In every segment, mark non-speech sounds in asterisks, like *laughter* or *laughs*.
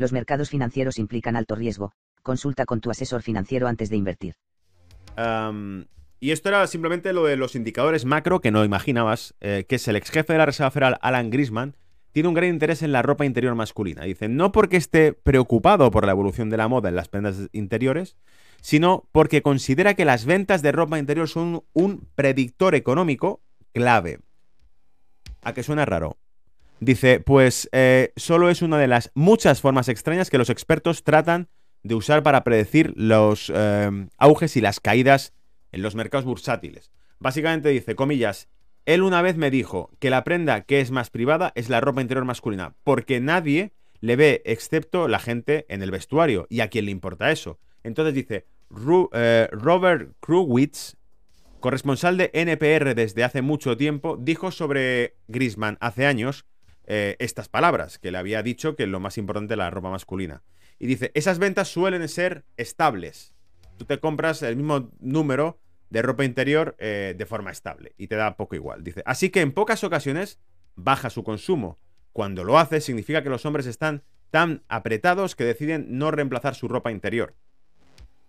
Los mercados financieros implican alto riesgo, consulta con tu asesor financiero antes de invertir. Y esto era simplemente lo de los indicadores macro que no imaginabas, eh, que es el ex jefe de la Reserva Federal, Alan Grisman, tiene un gran interés en la ropa interior masculina. Dice, no porque esté preocupado por la evolución de la moda en las prendas interiores, sino porque considera que las ventas de ropa interior son un predictor económico clave. ¿A que suena raro? Dice, pues eh, solo es una de las muchas formas extrañas que los expertos tratan de usar para predecir los eh, auges y las caídas en los mercados bursátiles. Básicamente dice, comillas, él una vez me dijo que la prenda que es más privada es la ropa interior masculina, porque nadie le ve excepto la gente en el vestuario y a quién le importa eso. Entonces dice, Ru- eh, Robert Krugwitz, corresponsal de NPR desde hace mucho tiempo, dijo sobre Grisman hace años eh, estas palabras, que le había dicho que lo más importante es la ropa masculina. Y dice, esas ventas suelen ser estables. Tú te compras el mismo número de ropa interior eh, de forma estable y te da poco igual. Dice, así que en pocas ocasiones baja su consumo. Cuando lo hace significa que los hombres están tan apretados que deciden no reemplazar su ropa interior.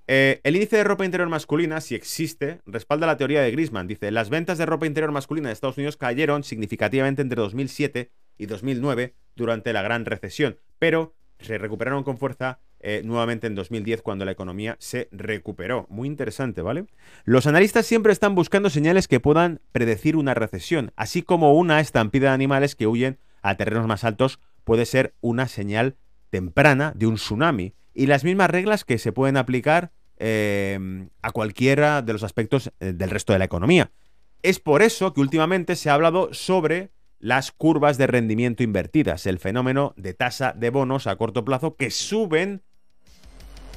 Eh, el índice de ropa interior masculina, si existe, respalda la teoría de Grisman. Dice, las ventas de ropa interior masculina de Estados Unidos cayeron significativamente entre 2007 y 2009 durante la gran recesión, pero se recuperaron con fuerza eh, nuevamente en 2010 cuando la economía se recuperó. Muy interesante, ¿vale? Los analistas siempre están buscando señales que puedan predecir una recesión, así como una estampida de animales que huyen a terrenos más altos puede ser una señal temprana de un tsunami. Y las mismas reglas que se pueden aplicar eh, a cualquiera de los aspectos eh, del resto de la economía. Es por eso que últimamente se ha hablado sobre las curvas de rendimiento invertidas, el fenómeno de tasa de bonos a corto plazo que suben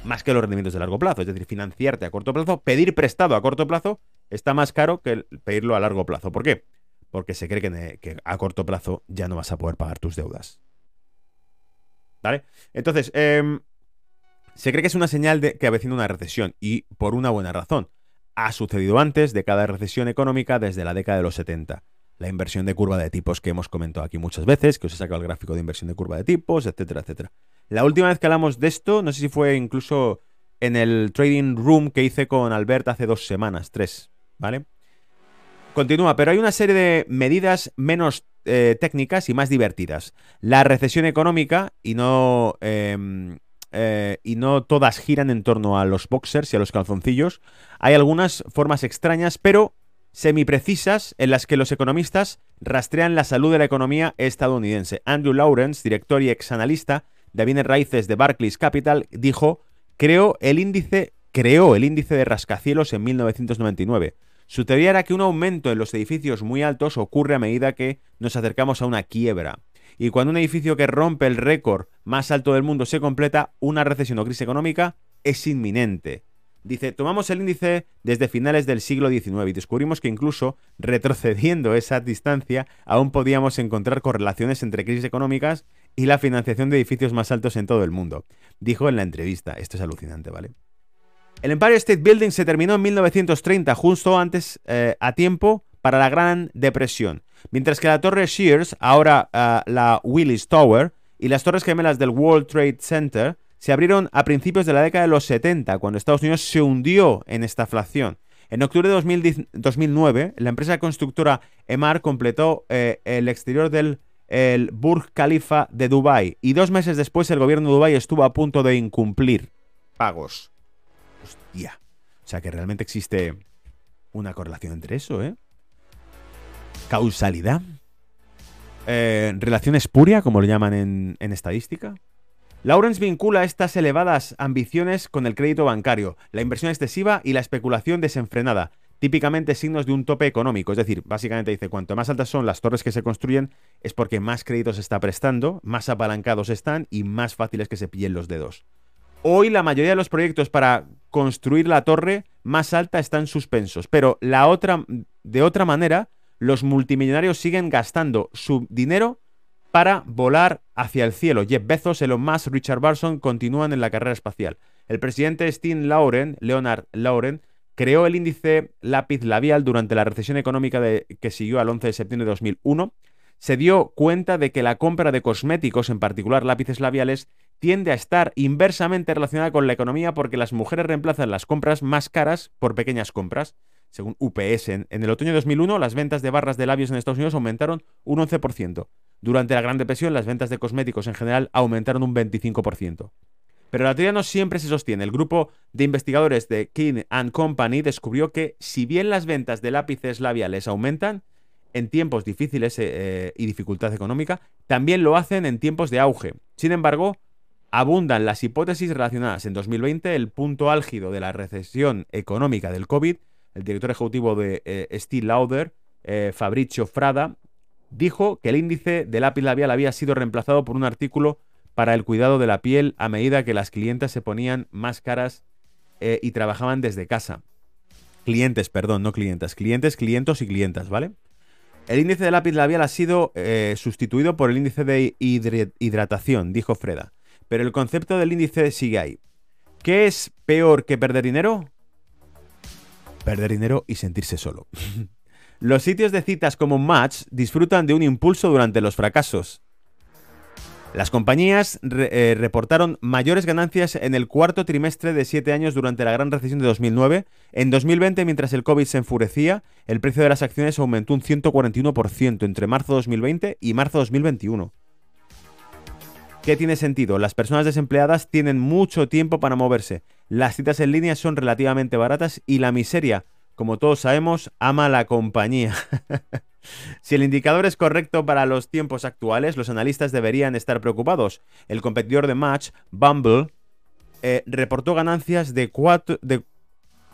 más que los rendimientos de largo plazo. Es decir, financiarte a corto plazo, pedir prestado a corto plazo, está más caro que pedirlo a largo plazo. ¿Por qué? Porque se cree que a corto plazo ya no vas a poder pagar tus deudas. ¿Vale? Entonces, em, se cree que es una señal de que avecina una recesión y por una buena razón. Ha sucedido antes de cada recesión económica desde la década de los 70. La inversión de curva de tipos que hemos comentado aquí muchas veces, que os he sacado el gráfico de inversión de curva de tipos, etcétera, etcétera. La última vez que hablamos de esto, no sé si fue incluso en el trading room que hice con Albert hace dos semanas, tres, ¿vale? Continúa, pero hay una serie de medidas menos eh, técnicas y más divertidas. La recesión económica, y no, em, eh, y no todas giran en torno a los boxers y a los calzoncillos. Hay algunas formas extrañas, pero semiprecisas, en las que los economistas rastrean la salud de la economía estadounidense. Andrew Lawrence, director y exanalista de bienes raíces de Barclays Capital, dijo, creó el índice, creó el índice de rascacielos en 1999. Su teoría era que un aumento en los edificios muy altos ocurre a medida que nos acercamos a una quiebra. Y cuando un edificio que rompe el récord más alto del mundo se completa, una recesión o crisis económica es inminente. Dice, tomamos el índice desde finales del siglo XIX y descubrimos que incluso retrocediendo esa distancia aún podíamos encontrar correlaciones entre crisis económicas y la financiación de edificios más altos en todo el mundo. Dijo en la entrevista. Esto es alucinante, ¿vale? El Empire State Building se terminó en 1930, justo antes eh, a tiempo para la Gran Depresión, mientras que la Torre Shears, ahora uh, la Willis Tower, y las Torres Gemelas del World Trade Center se abrieron a principios de la década de los 70, cuando Estados Unidos se hundió en estaflación. En octubre de 2010, 2009, la empresa constructora Emar completó eh, el exterior del el Burj Khalifa de Dubái y dos meses después el gobierno de Dubái estuvo a punto de incumplir pagos. Hostia. O sea que realmente existe una correlación entre eso, ¿eh? Causalidad. Eh, relación espuria, como lo llaman en estadística. Lawrence vincula estas elevadas ambiciones con el crédito bancario, la inversión excesiva y la especulación desenfrenada, típicamente signos de un tope económico. Es decir, básicamente dice, cuanto más altas son las torres que se construyen, es porque más créditos se está prestando, más apalancados están y más fácil es que se pillen los dedos. Hoy la mayoría de los proyectos para construir la torre más alta están suspensos, pero la otra, de otra manera, los multimillonarios siguen gastando su dinero para volar hacia el cielo. Jeff Bezos, Elon Musk, Richard Barson continúan en la carrera espacial. El presidente Steve Lauren, Leonard Lauren, creó el índice lápiz labial durante la recesión económica que siguió al 11 de septiembre de 2001. Se dio cuenta de que la compra de cosméticos, en particular lápices labiales, tiende a estar inversamente relacionada con la economía porque las mujeres reemplazan las compras más caras por pequeñas compras. Según UPS, en, el otoño de 2001 las ventas de barras de labios en Estados Unidos aumentaron un 11%. Durante la Gran Depresión las ventas de cosméticos en general aumentaron un 25%. Pero la teoría no siempre se sostiene. El grupo de investigadores de King Company descubrió que si bien las ventas de lápices labiales aumentan en tiempos difíciles eh, eh, y dificultad económica, también lo hacen en tiempos de auge. Sin embargo, abundan las hipótesis relacionadas en 2020, el punto álgido de la recesión económica del COVID. El director ejecutivo de eh, Steel Lauder, eh, Fabricio Frada, dijo que el índice de lápiz labial había sido reemplazado por un artículo para el cuidado de la piel a medida que las clientas se ponían más caras eh, y trabajaban desde casa. Clientes, perdón, no clientas. Clientes, clientos y clientas, ¿vale? El índice de lápiz labial ha sido sustituido por el índice de hidratación, dijo Freda. Pero el concepto del índice sigue ahí. ¿Qué es peor que perder dinero? Perder dinero y sentirse solo. *laughs* los sitios de citas como Match disfrutan de un impulso durante los fracasos. Las compañías eh, reportaron mayores ganancias en el cuarto trimestre de siete años durante la gran recesión de 2009. En 2020, mientras el COVID se enfurecía, el precio de las acciones aumentó un 141% entre marzo 2020 y marzo 2021. ¿Qué tiene sentido? Las personas desempleadas tienen mucho tiempo para moverse. Las citas en línea son relativamente baratas y la miseria, como todos sabemos, ama la compañía. *laughs* si el indicador es correcto para los tiempos actuales, los analistas deberían estar preocupados. El competidor de Match, Bumble, eh, reportó ganancias de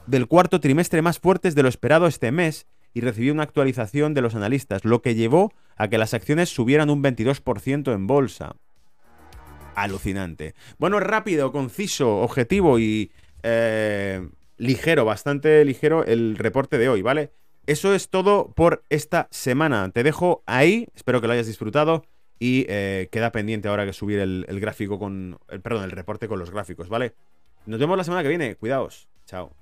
del cuarto trimestre más fuertes de lo esperado este mes y recibió una actualización de los analistas, lo que llevó a que las acciones subieran un 22% en bolsa alucinante. Bueno, rápido, conciso, objetivo y eh, ligero, bastante ligero el reporte de hoy, ¿vale? Eso es todo por esta semana. Te dejo ahí, espero que lo hayas disfrutado y eh, queda pendiente ahora que subir el, gráfico con... El, perdón, el reporte con los gráficos, ¿vale? Nos vemos la semana que viene, cuidaos. Chao.